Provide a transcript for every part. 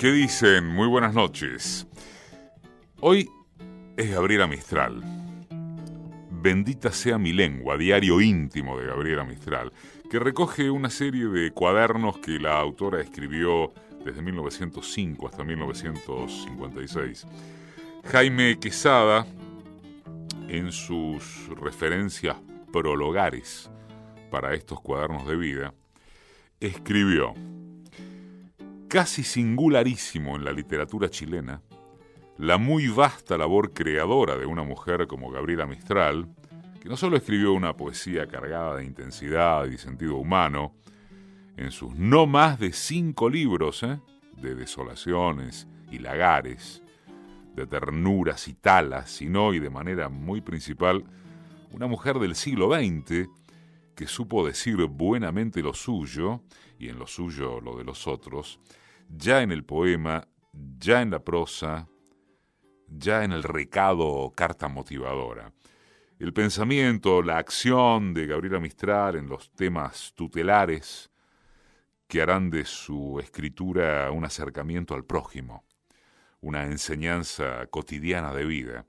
¿Qué dicen? Muy buenas noches. Hoy es Gabriela Mistral. Bendita sea mi lengua, diario íntimo de Gabriela Mistral, que recoge una serie de cuadernos que la autora escribió desde 1905 hasta 1956. Jaime Quesada, en sus referencias prologares para estos cuadernos de vida, escribió, casi singularísimo en la literatura chilena, la muy vasta labor creadora de una mujer como Gabriela Mistral, que no solo escribió una poesía cargada de intensidad y sentido humano, en sus no más de cinco libros ¿eh? de desolaciones y lagares, de ternuras y talas, sino y de manera muy principal, una mujer del siglo XX que supo decir buenamente lo suyo y en lo suyo lo de los otros, ya en el poema, ya en la prosa, ya en el recado carta motivadora. El pensamiento, la acción de Gabriela Mistral en los temas tutelares que harán de su escritura un acercamiento al prójimo, una enseñanza cotidiana de vida.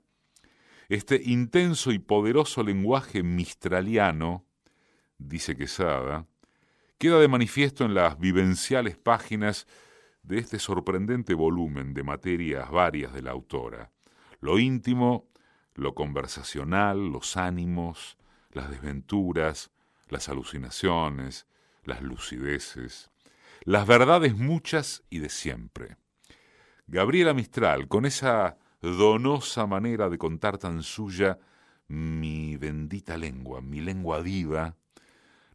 Este intenso y poderoso lenguaje mistraliano, dice Quesada, queda de manifiesto en las vivenciales páginas de este sorprendente volumen de materias varias de la autora. Lo íntimo, lo conversacional, los ánimos, las desventuras, las alucinaciones, las lucideces, las verdades muchas y de siempre. Gabriela Mistral, con esa donosa manera de contar tan suya, mi bendita lengua, mi lengua viva,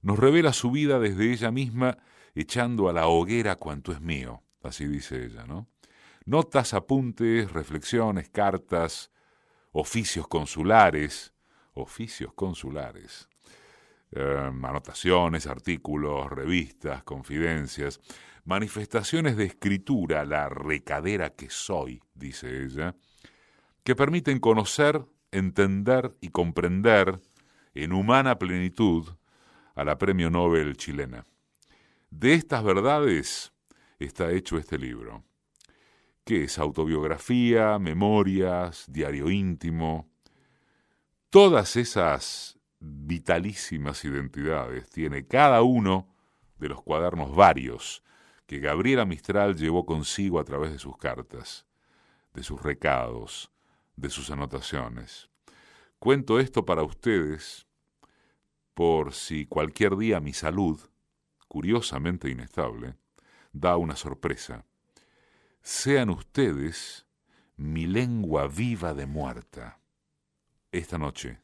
nos revela su vida desde ella misma, echando a la hoguera cuanto es mío así dice ella, ¿no? Notas, apuntes, reflexiones, cartas, oficios consulares, oficios consulares, em, anotaciones, artículos, revistas, confidencias, manifestaciones de escritura, la recadera que soy, dice ella, que permiten conocer, entender y comprender en humana plenitud a la Premio Nobel chilena. De estas verdades está hecho este libro, que es autobiografía, memorias, diario íntimo. Todas esas vitalísimas identidades tiene cada uno de los cuadernos varios que Gabriela Mistral llevó consigo a través de sus cartas, de sus recados, de sus anotaciones. Cuento esto para ustedes por si cualquier día mi salud, curiosamente inestable, da una sorpresa. Sean ustedes mi lengua viva de muerta. Esta noche,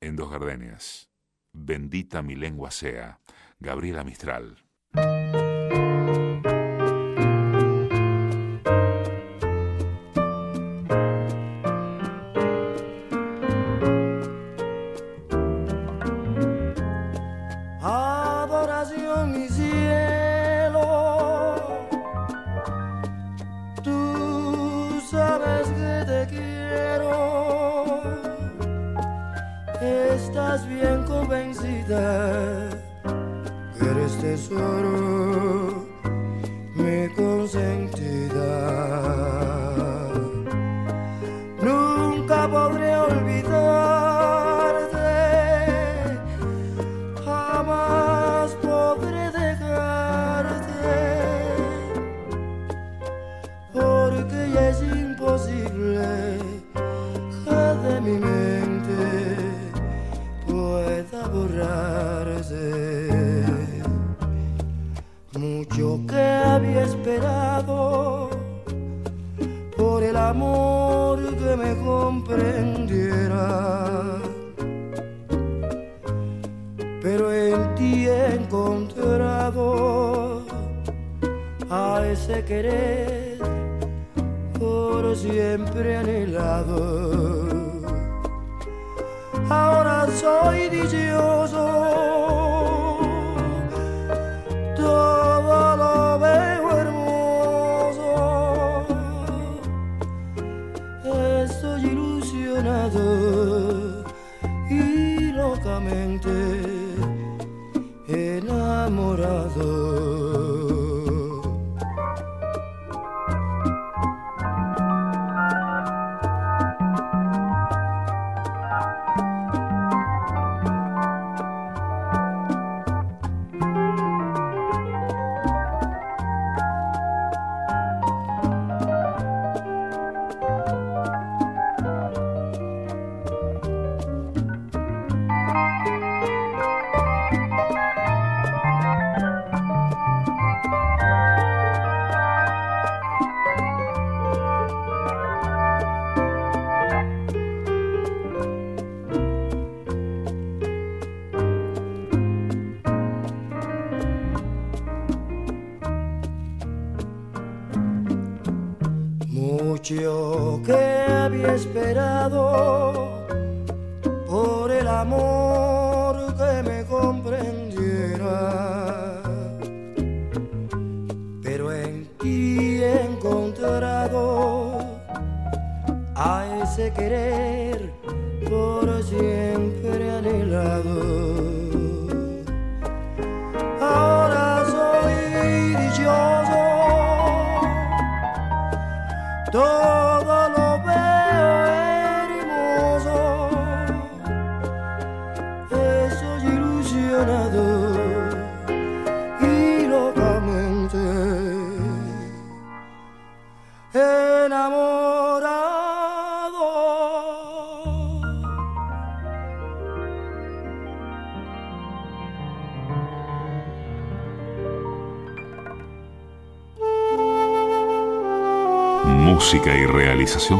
en Dos Gardenias, bendita mi lengua sea, Gabriela Mistral. Mucho que había esperado por el amor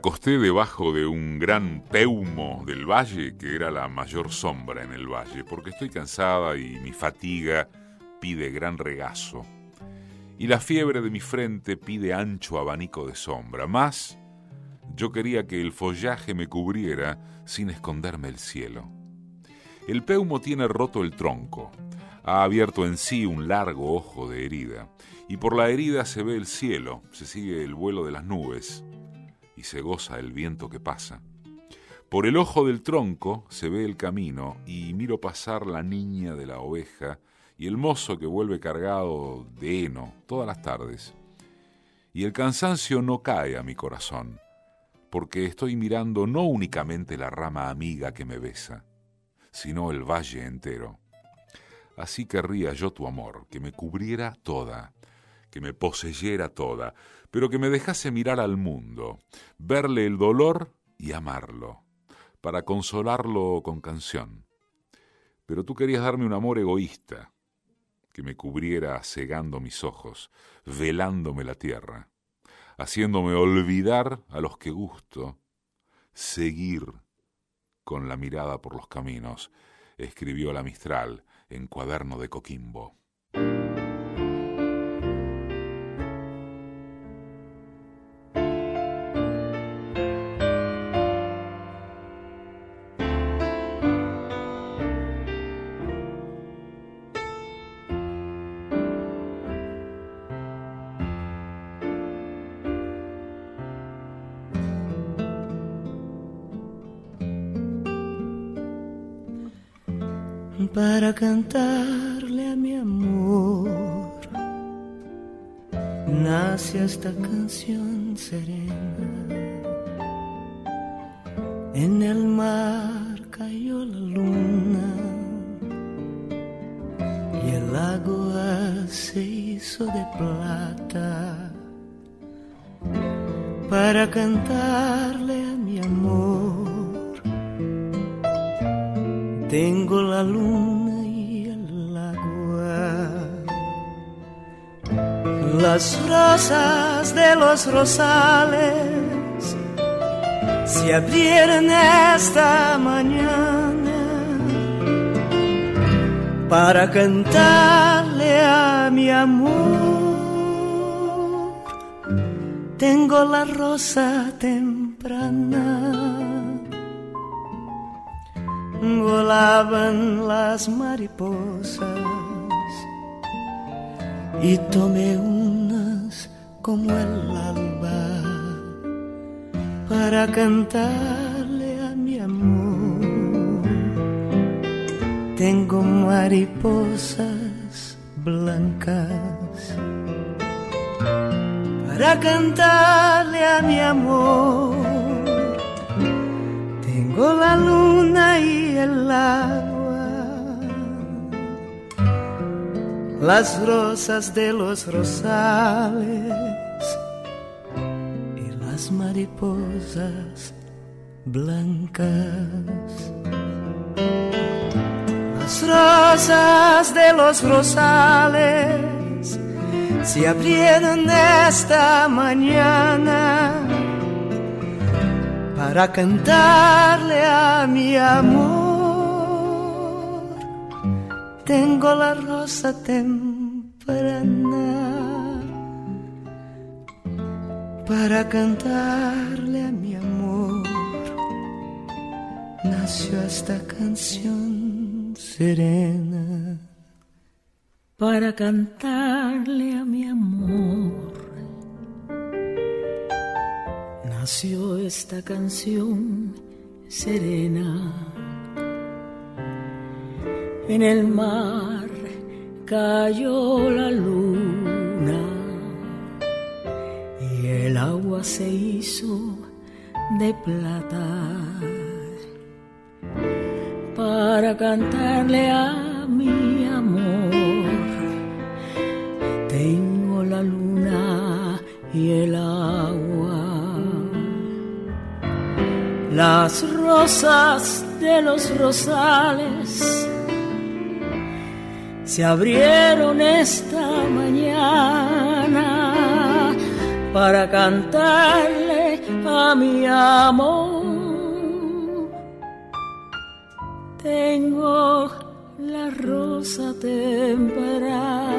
Acosté debajo de un gran peumo del valle, que era la mayor sombra en el valle, porque estoy cansada y mi fatiga pide gran regazo. Y la fiebre de mi frente pide ancho abanico de sombra. Más, yo quería que el follaje me cubriera sin esconderme el cielo. El peumo tiene roto el tronco, ha abierto en sí un largo ojo de herida, y por la herida se ve el cielo, se sigue el vuelo de las nubes y se goza el viento que pasa. Por el ojo del tronco se ve el camino y miro pasar la niña de la oveja y el mozo que vuelve cargado de heno todas las tardes. Y el cansancio no cae a mi corazón, porque estoy mirando no únicamente la rama amiga que me besa, sino el valle entero. Así querría yo tu amor, que me cubriera toda, que me poseyera toda, pero que me dejase mirar al mundo, verle el dolor y amarlo, para consolarlo con canción. Pero tú querías darme un amor egoísta, que me cubriera cegando mis ojos, velándome la tierra, haciéndome olvidar a los que gusto, seguir con la mirada por los caminos, escribió la Mistral en cuaderno de Coquimbo. Cantarle a mi amor tengo la luna y el agua, las rosas de los rosales se abrieron esta mañana para cantarle a mi amor. Tengo la rosa temprana. Volaban las mariposas. Y tomé unas como el alba para cantarle a mi amor. Tengo mariposas blancas para cantarle a mi amor tengo la luna y el agua, las rosas de los rosales las mariposas blancas. Las rosas de los rosales se abrieron esta mañana para cantarle a mi amor. Tengo la rosa temprana para cantarle a mi amor. Nació esta canción serena para cantarle a mi amor. Nació esta canción serena en el mar cayó la luna el agua se hizo de plata para cantarle a mi y el agua, las rosas de los rosales se abrieron esta mañana para cantarle a mi amor. Tengo la rosa temprana,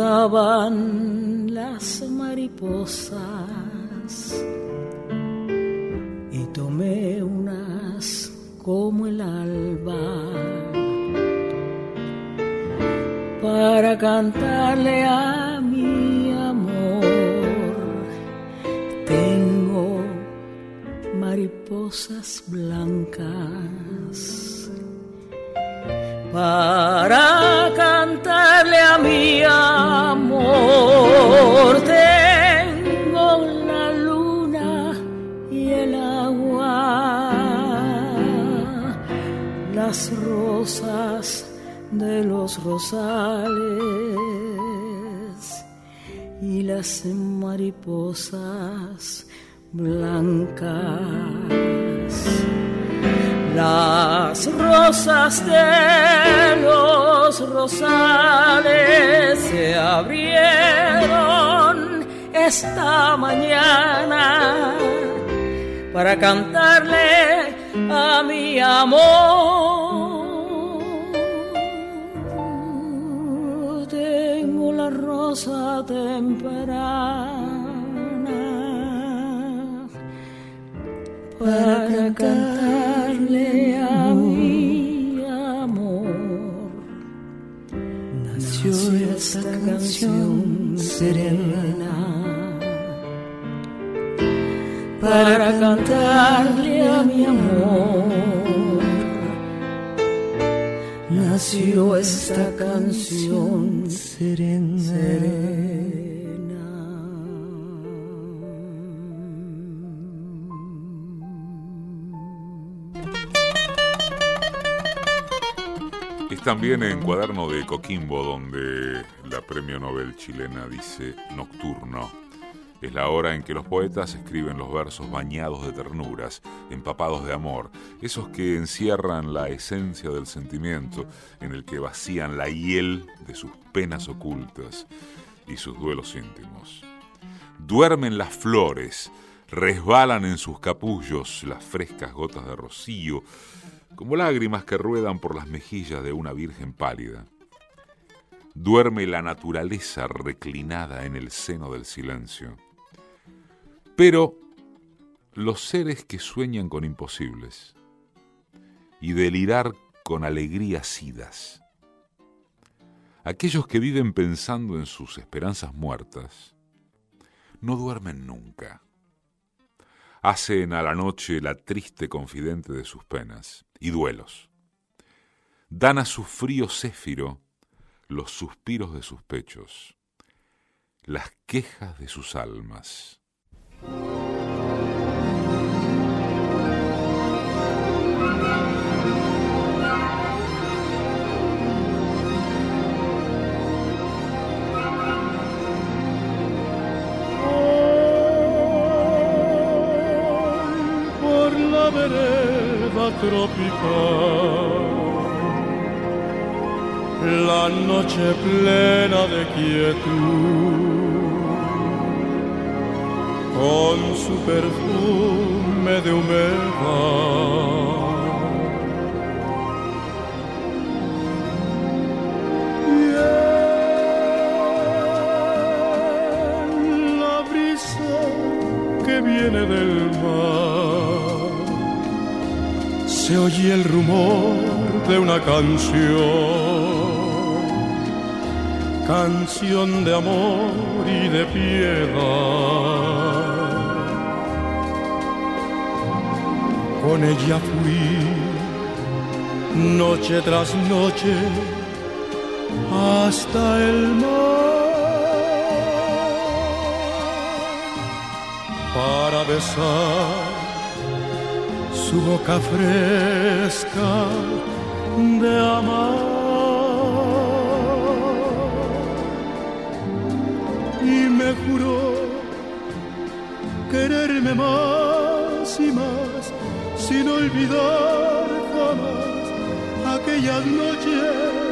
volaban las mariposas y tomé unas como el alba para cantarle a mi amor. Tengo mariposas blancas para cantarle a mi amor. Tengo la luna y el agua, las rosas de los rosales y las mariposas blancas. Las rosas de los rosales se abrieron esta mañana para cantarle a mi amor. Rosa temprana para cantarle a esta canción serena para cantarle a mi amor. Nació esta canción también en Cuaderno de Coquimbo donde la premio Nobel chilena dice Nocturno. Es la hora en que los poetas escriben los versos bañados de ternuras, empapados de amor, esos que encierran la esencia del sentimiento, en el que vacían la hiel de sus penas ocultas y sus duelos íntimos. Duermen las flores, resbalan en sus capullos las frescas gotas de rocío, como lágrimas que ruedan por las mejillas de una virgen pálida. Duerme la naturaleza reclinada en el seno del silencio pero los seres que sueñan con imposibles y delirar con alegrías idas, aquellos que viven pensando en sus esperanzas muertas, no duermen nunca. Hacen a la noche la triste confidente de sus penas y duelos. Dan a su frío céfiro los suspiros de sus pechos, las quejas de sus almas tropical. La noche plena de quietud, con su perfume de humedad. viene del mar. Se oye el rumor de una canción, canción de amor y de piedad. Con ella fui noche tras noche hasta el mar. para besar su boca fresca de amar. Y me juró quererme más y más, sin olvidar jamás aquellas noches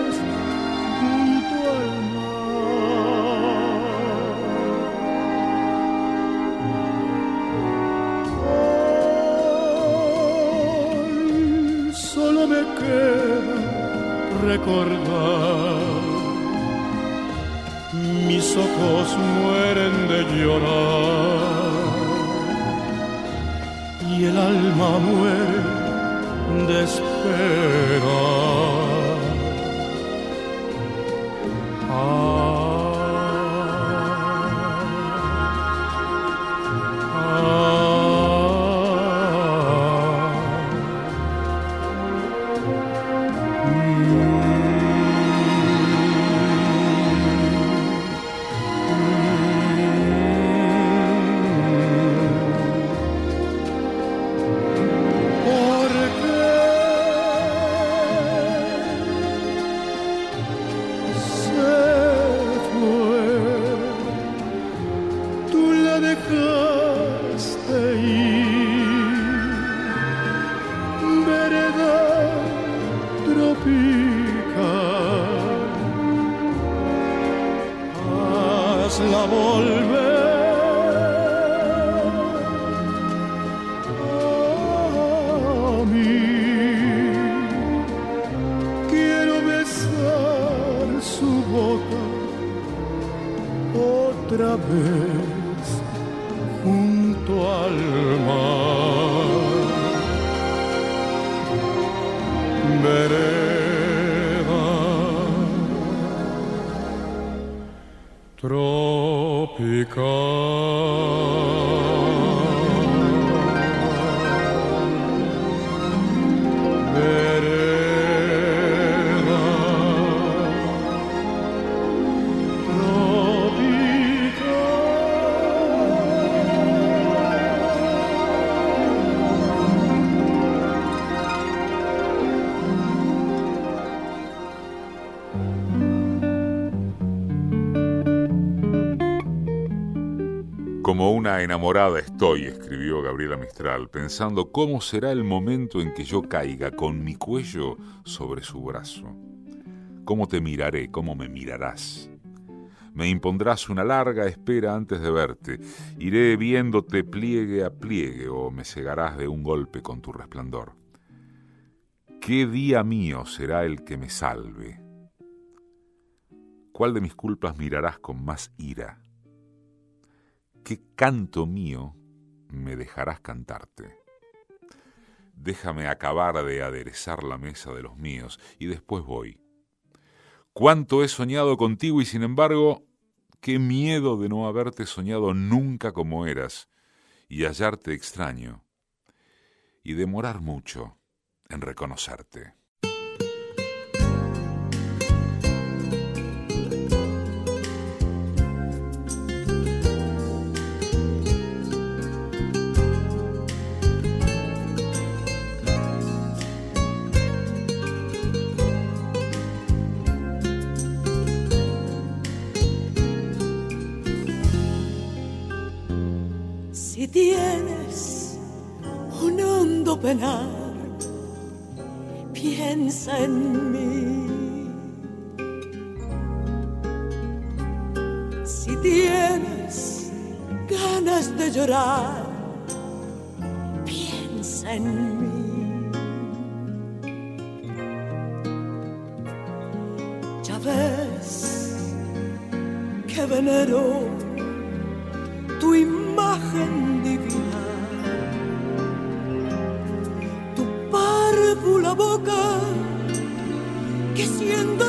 recordar. Mis ojos mueren de llorar y el alma muere de esperar. Enamorada estoy, escribió Gabriela Mistral, pensando cómo será el momento en que yo caiga con mi cuello sobre su brazo. ¿Cómo te miraré? ¿Cómo me mirarás? Me impondrás una larga espera antes de verte. Iré viéndote pliegue a pliegue o me cegarás de un golpe con tu resplandor. ¿Qué día mío será el que me salve? ¿Cuál de mis culpas mirarás con más ira? ¿Qué canto mío me dejarás cantarte? Déjame acabar de aderezar la mesa de los míos y después voy. Cuánto he soñado contigo y sin embargo, qué miedo de no haberte soñado nunca como eras y hallarte extraño y demorar mucho en reconocerte. Tienes un hondo penar, piensa en mí. Si tienes ganas de llorar, piensa en mí. Ya ves que venero tu imagen párvula boca que siendo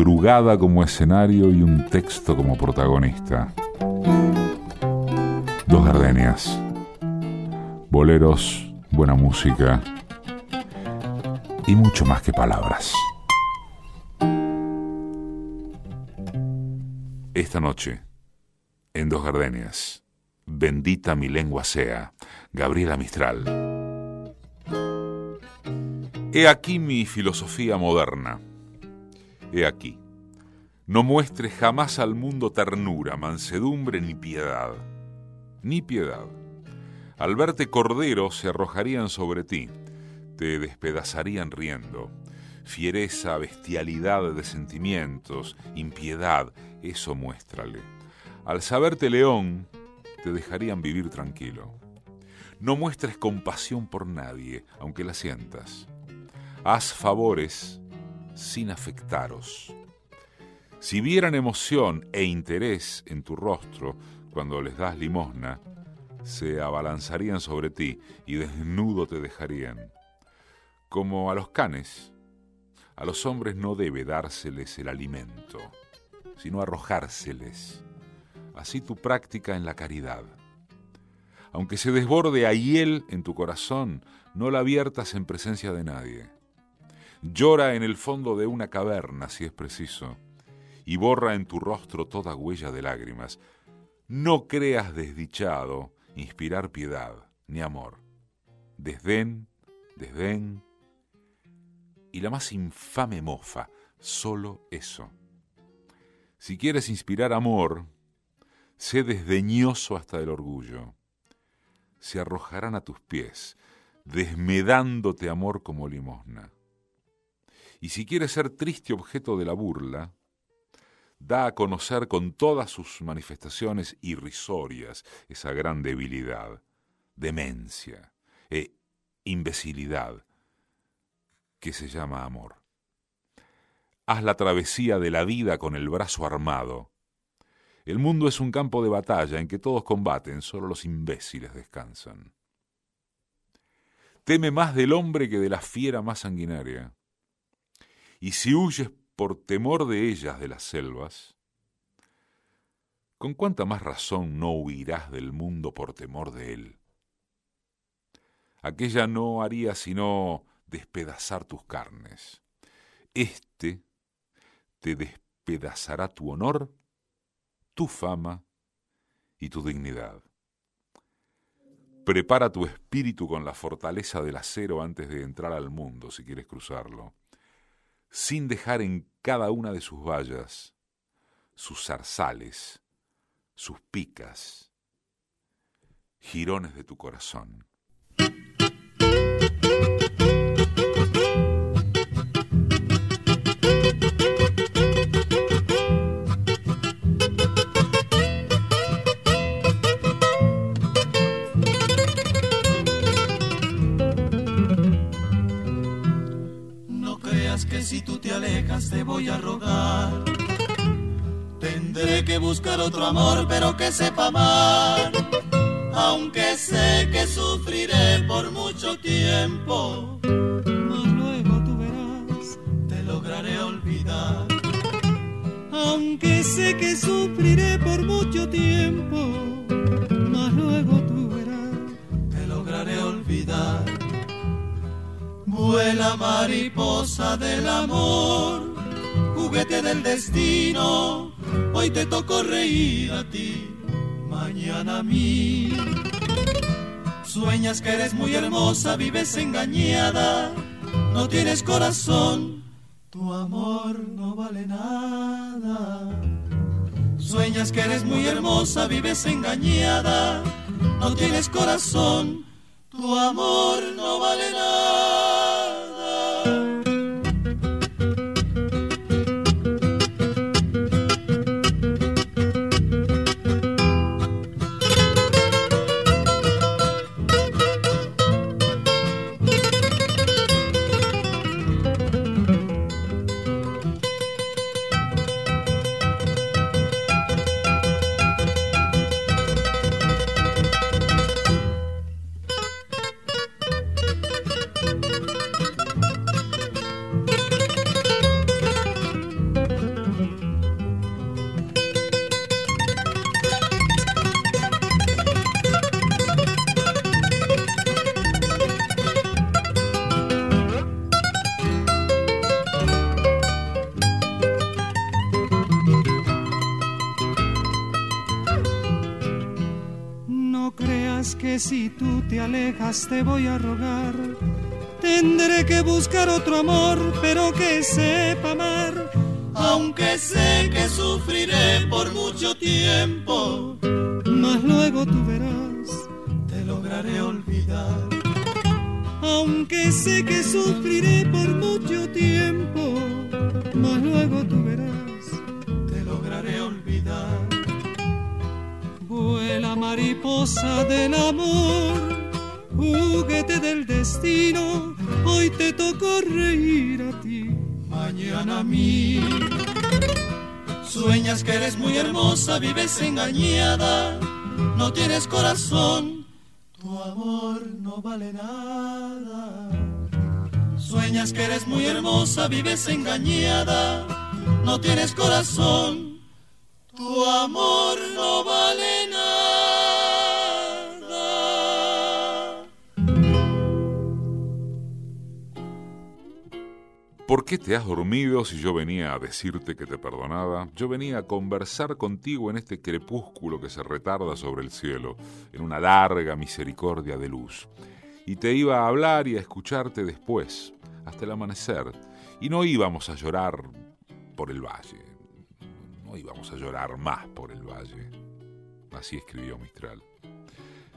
madrugada como escenario y un texto como protagonista. Dos gardenias. Boleros, buena música y mucho más que palabras. Esta noche, en Dos Gardenias, bendita mi lengua sea, Gabriela Mistral. He aquí mi filosofía moderna. He aquí. No muestres jamás al mundo ternura, mansedumbre ni piedad. Ni piedad. Al verte cordero se arrojarían sobre ti, te despedazarían riendo. Fiereza, bestialidad de sentimientos, impiedad, eso muéstrale. Al saberte león, te dejarían vivir tranquilo. No muestres compasión por nadie, aunque la sientas. Haz favores sin afectaros. Si vieran emoción e interés en tu rostro cuando les das limosna, se abalanzarían sobre ti y desnudo te dejarían. Como a los canes, a los hombres no debe dárseles el alimento, sino arrojárseles. Así tu práctica en la caridad. Aunque se desborde a hiel en tu corazón, no la viertas en presencia de nadie. Llora en el fondo de una caverna si es preciso, y borra en tu rostro toda huella de lágrimas. No creas desdichado inspirar piedad ni amor. Desdén, desdén y la más infame mofa, solo eso. Si quieres inspirar amor, sé desdeñoso hasta el orgullo. Se arrojarán a tus pies, desmedándote amor como limosna. Y si quieres ser triste objeto de la burla, da a conocer con todas sus manifestaciones irrisorias esa gran debilidad, demencia e imbecilidad que se llama amor. Haz la travesía de la vida con el brazo armado. El mundo es un campo de batalla en que todos combaten, solo los imbéciles descansan. Teme más del hombre que de la fiera más sanguinaria. Y si huyes por temor de ellas de las selvas, con cuánta más razón no huirás del mundo por temor de él. Aquella no haría sino despedazar tus carnes. Este te despedazará tu honor, tu fama y tu dignidad. Prepara tu espíritu con la fortaleza del acero antes de entrar al mundo, si quieres cruzarlo, sin dejar en cada una de sus vallas sus zarzales, sus picas, jirones de tu corazón. Te voy a rogar. Tendré que buscar otro amor, pero que sepa amar. Aunque sé que sufriré por mucho tiempo, mas luego tú verás, te lograré olvidar. Aunque sé que sufriré por mucho tiempo, mas luego tú verás, te lograré olvidar. Vuela mariposa del amor, juguete del destino. Hoy te tocó reír a ti, mañana a mí. Sueñas que eres muy hermosa, vives engañada, no tienes corazón, tu amor no vale nada. Sueñas que eres muy hermosa, vives engañada, no tienes corazón, tu amor no vale nada. Te voy a rogar. Tendré que buscar otro amor, pero que sepa amar. Aunque sé que sufriré por mucho tiempo, mas luego tú verás, te lograré olvidar. Aunque sé que sufriré por mucho tiempo, mas luego tú verás, mariposa del amor juguete del destino, hoy te tocó reír a ti, mañana a mí. Sueñas que eres muy hermosa, vives engañada, no tienes corazón, tu amor no vale nada. Sueñas que eres muy hermosa, vives engañada, no tienes corazón, tu amor no vale ¿Por qué te has dormido si yo venía a decirte que te perdonaba? Yo venía a conversar contigo en este crepúsculo que se retarda sobre el cielo, en una larga misericordia de luz. Y te iba a hablar y a escucharte después, hasta el amanecer. Y no íbamos a llorar por el valle. No íbamos a llorar más por el valle. Así escribió Mistral.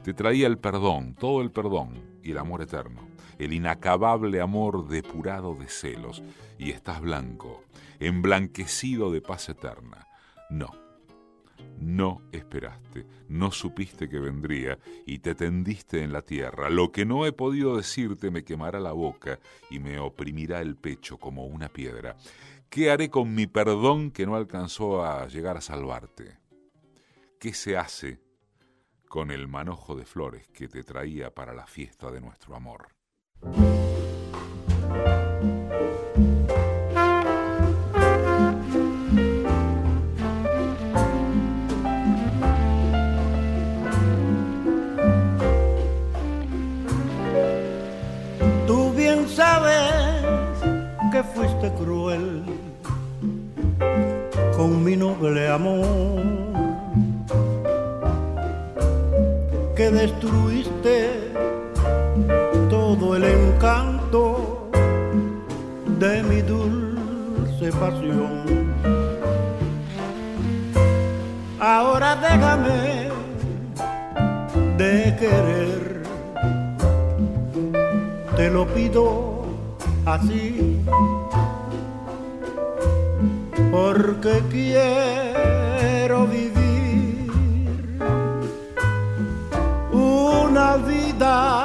Te traía el perdón, todo el perdón y el amor eterno el inacabable amor depurado de celos, y estás blanco, emblanquecido de paz eterna. No, no esperaste, no supiste que vendría y te tendiste en la tierra. Lo que no he podido decirte me quemará la boca y me oprimirá el pecho como una piedra. ¿Qué haré con mi perdón que no alcanzó a llegar a salvarte? ¿Qué se hace con el manojo de flores que te traía para la fiesta de nuestro amor. Tú bien sabes que fuiste cruel con mi noble amor que destruiste todo el encanto de mi dulce pasión. Ahora déjame de querer, te lo pido así porque quiero vivir vida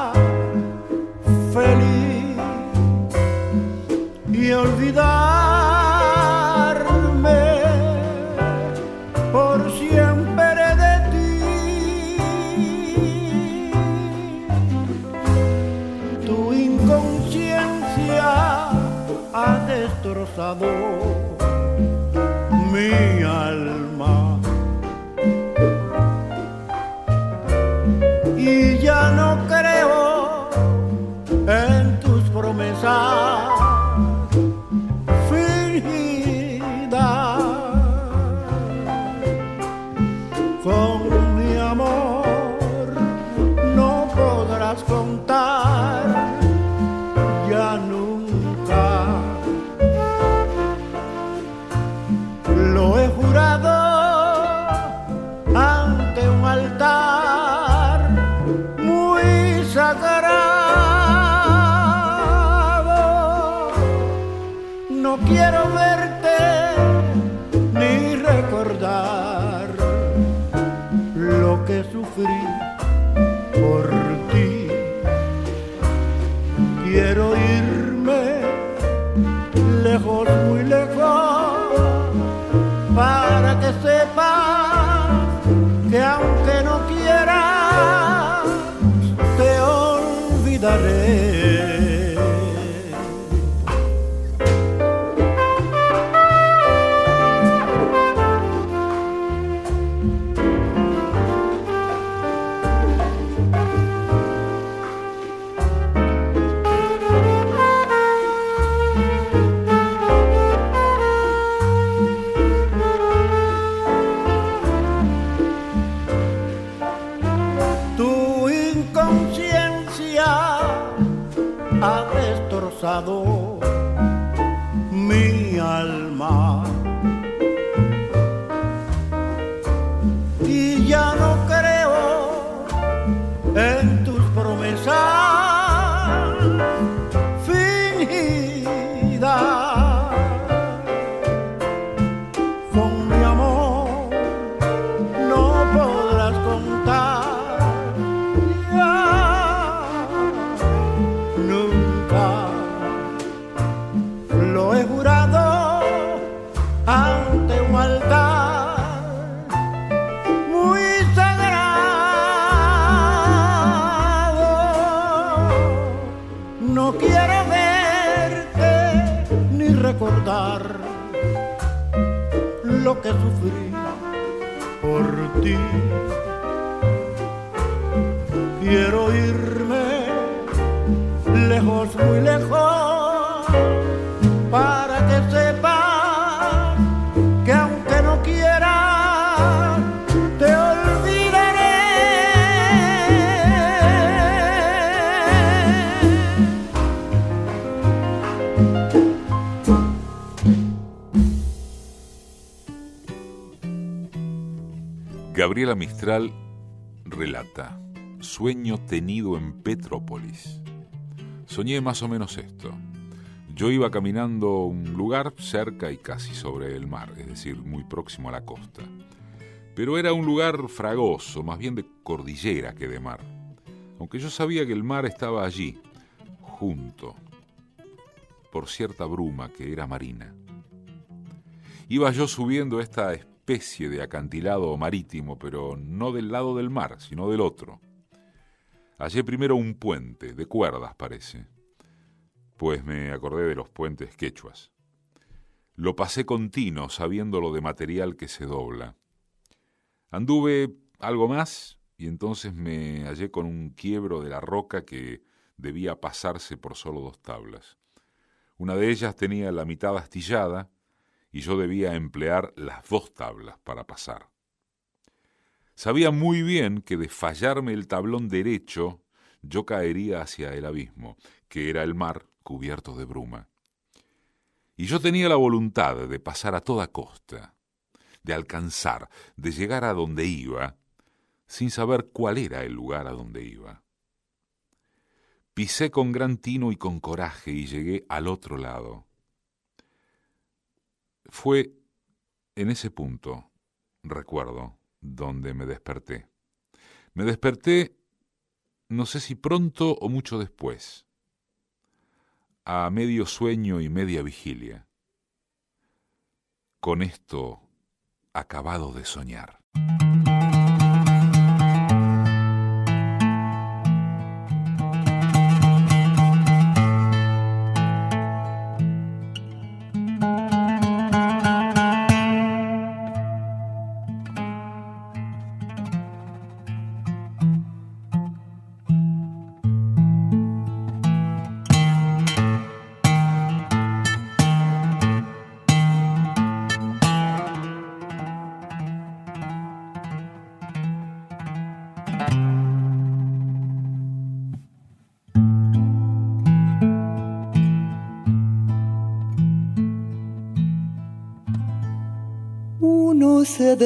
Petrópolis. Soñé más o menos esto. Yo iba caminando un lugar cerca y casi sobre el mar, es decir, muy próximo a la costa. Pero era un lugar fragoso, más bien de cordillera que de mar. Aunque yo sabía que el mar estaba allí, junto, por cierta bruma que era marina. Iba yo subiendo esta especie de acantilado marítimo, pero no del lado del mar, sino del otro. Hallé primero un puente, de cuerdas parece, pues me acordé de los puentes quechuas. Lo pasé continuo, sabiéndolo de material que se dobla. Anduve algo más y entonces me hallé con un quiebro de la roca que debía pasarse por solo dos tablas. Una de ellas tenía la mitad astillada y yo debía emplear las dos tablas para pasar. Sabía muy bien que de fallarme el tablón derecho yo caería hacia el abismo, que era el mar cubierto de bruma. Y yo tenía la voluntad de pasar a toda costa, de alcanzar, de llegar a donde iba, sin saber cuál era el lugar a donde iba. Pisé con gran tino y con coraje y llegué al otro lado. Fue en ese punto, recuerdo, donde me desperté. Me desperté, no sé si pronto o mucho después, a medio sueño y media vigilia. Con esto acabado de soñar.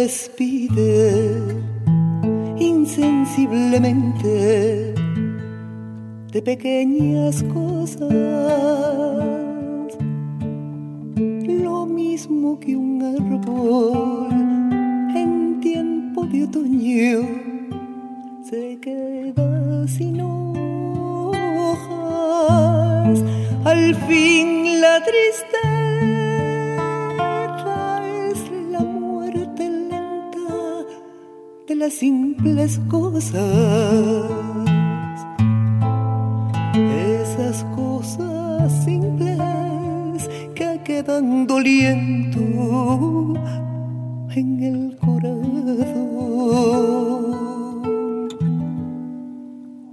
Despide insensiblemente de pequeñas cosas, lo mismo que un árbol en tiempo de otoño las simples cosas, esas cosas simples que quedan doliendo en el corazón.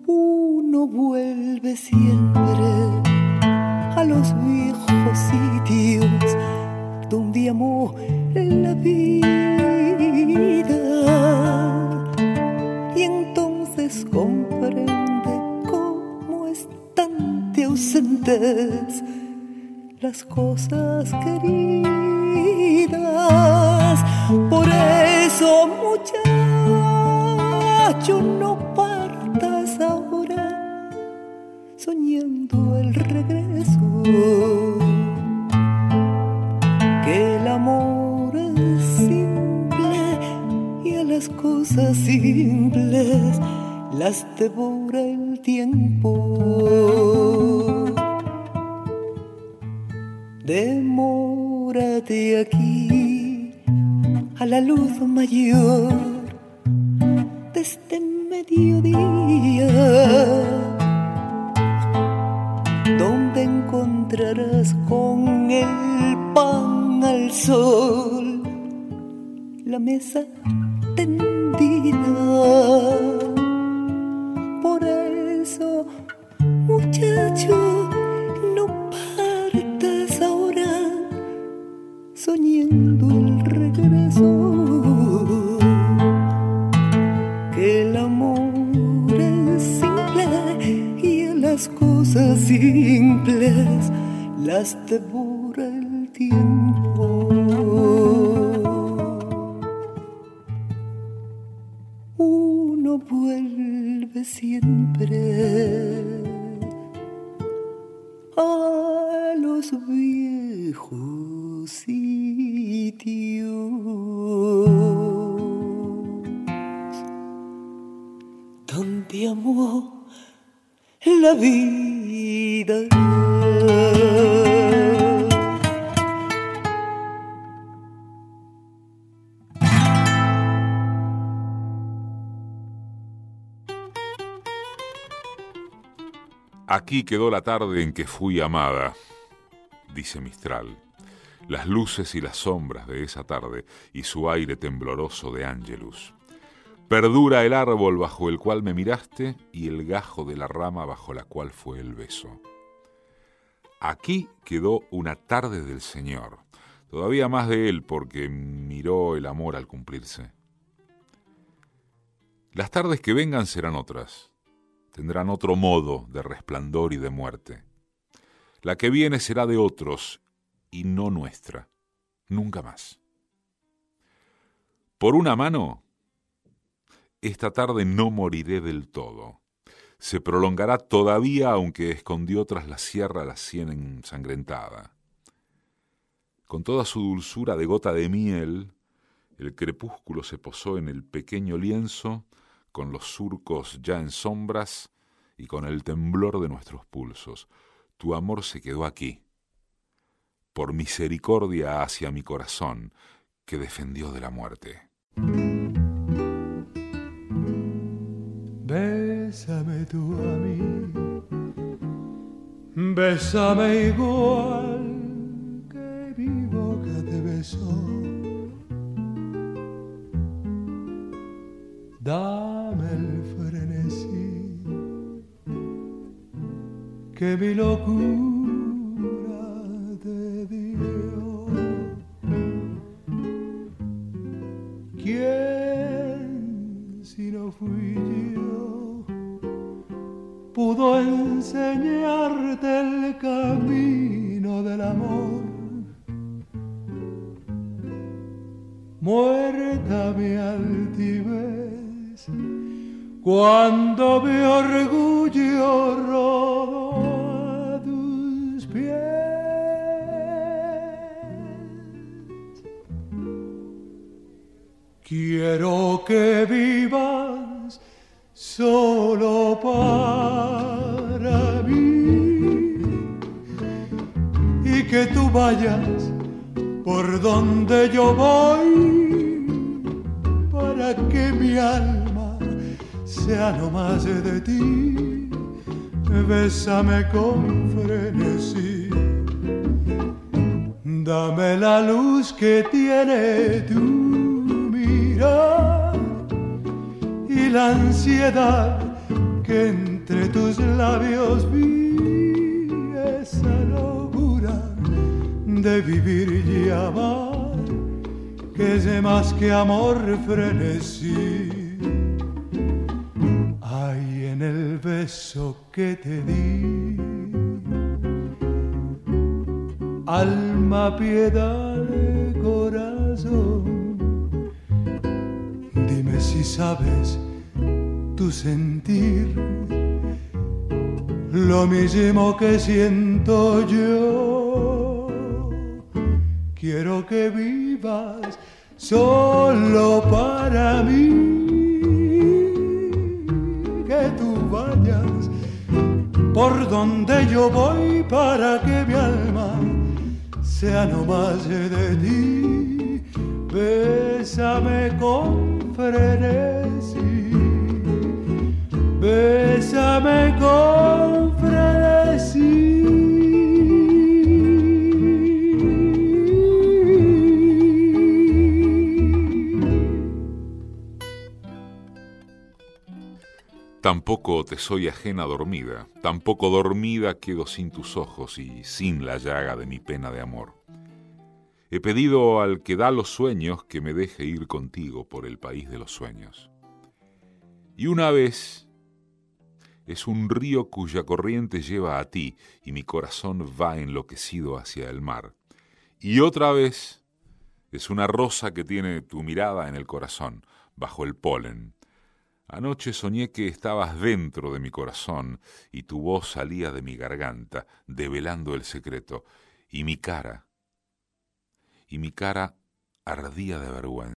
Uno vuelve siempre a los viejos sitios donde amó la vida las cosas queridas. Por eso, muchacho, no partas ahora soñando el regreso. Que el amor es simple y a las cosas simples las devora el tiempo. Demórate aquí a la luz mayor de este mediodía, donde encontrarás con el pan al sol la mesa tendida. Por eso, muchacho, las devora el Aquí quedó la tarde en que fui amada, dice Mistral. Las luces y las sombras de esa tarde y su aire tembloroso de ángelus. Perdura el árbol bajo el cual me miraste y el gajo de la rama bajo la cual fue el beso. Aquí quedó una tarde del Señor, todavía más de él porque miró el amor al cumplirse. Las tardes que vengan serán otras, tendrán otro modo de resplandor y de muerte. La que viene será de otros y no nuestra, nunca más. Por una mano, esta tarde no moriré del todo. Se prolongará todavía aunque escondió tras la sierra la sien ensangrentada. Con toda su dulzura de gota de miel, el crepúsculo se posó en el pequeño lienzo, con los surcos ya en sombras y con el temblor de nuestros pulsos. Tu amor se quedó aquí, por misericordia hacia mi corazón, que defendió de la muerte. Bésame tú a mí, bésame igual que mi boca te besó. Dame el frenesí que mi locura te dio. ¿Quién si no fui yo pudo enseñarte el camino del amor? Muerta mi altivez cuando mi orgullo tus pies. Quiero que vivas solo para mí y que tú vayas por donde yo voy para que mi alma sea no más de ti. Bésame con frenesí. Dame la luz que tiene tu mirar y la ansiedad que entre tus labios vi esa locura de vivir y amar que es más que amor frenesí. Beso que te di alma, piedad, corazón. Dime si sabes tu sentir lo mismo que siento yo. Quiero que vivas solo para mí, que tú por donde yo voy para que mi alma sea no más de ti. Bésame con frenesí, bésame con Tampoco te soy ajena dormida, tampoco dormida quedo sin tus ojos y sin la llaga de mi pena de amor. He pedido al que da los sueños que me deje ir contigo por el país de los sueños. Y una vez es un río cuya corriente lleva a ti y mi corazón va enloquecido hacia el mar. Y otra vez es una rosa que tiene tu mirada en el corazón, bajo el polen. Anoche soñé que estabas dentro de mi corazón y tu voz salía de mi garganta, develando el secreto, y mi cara, y mi cara ardía de vergüenza.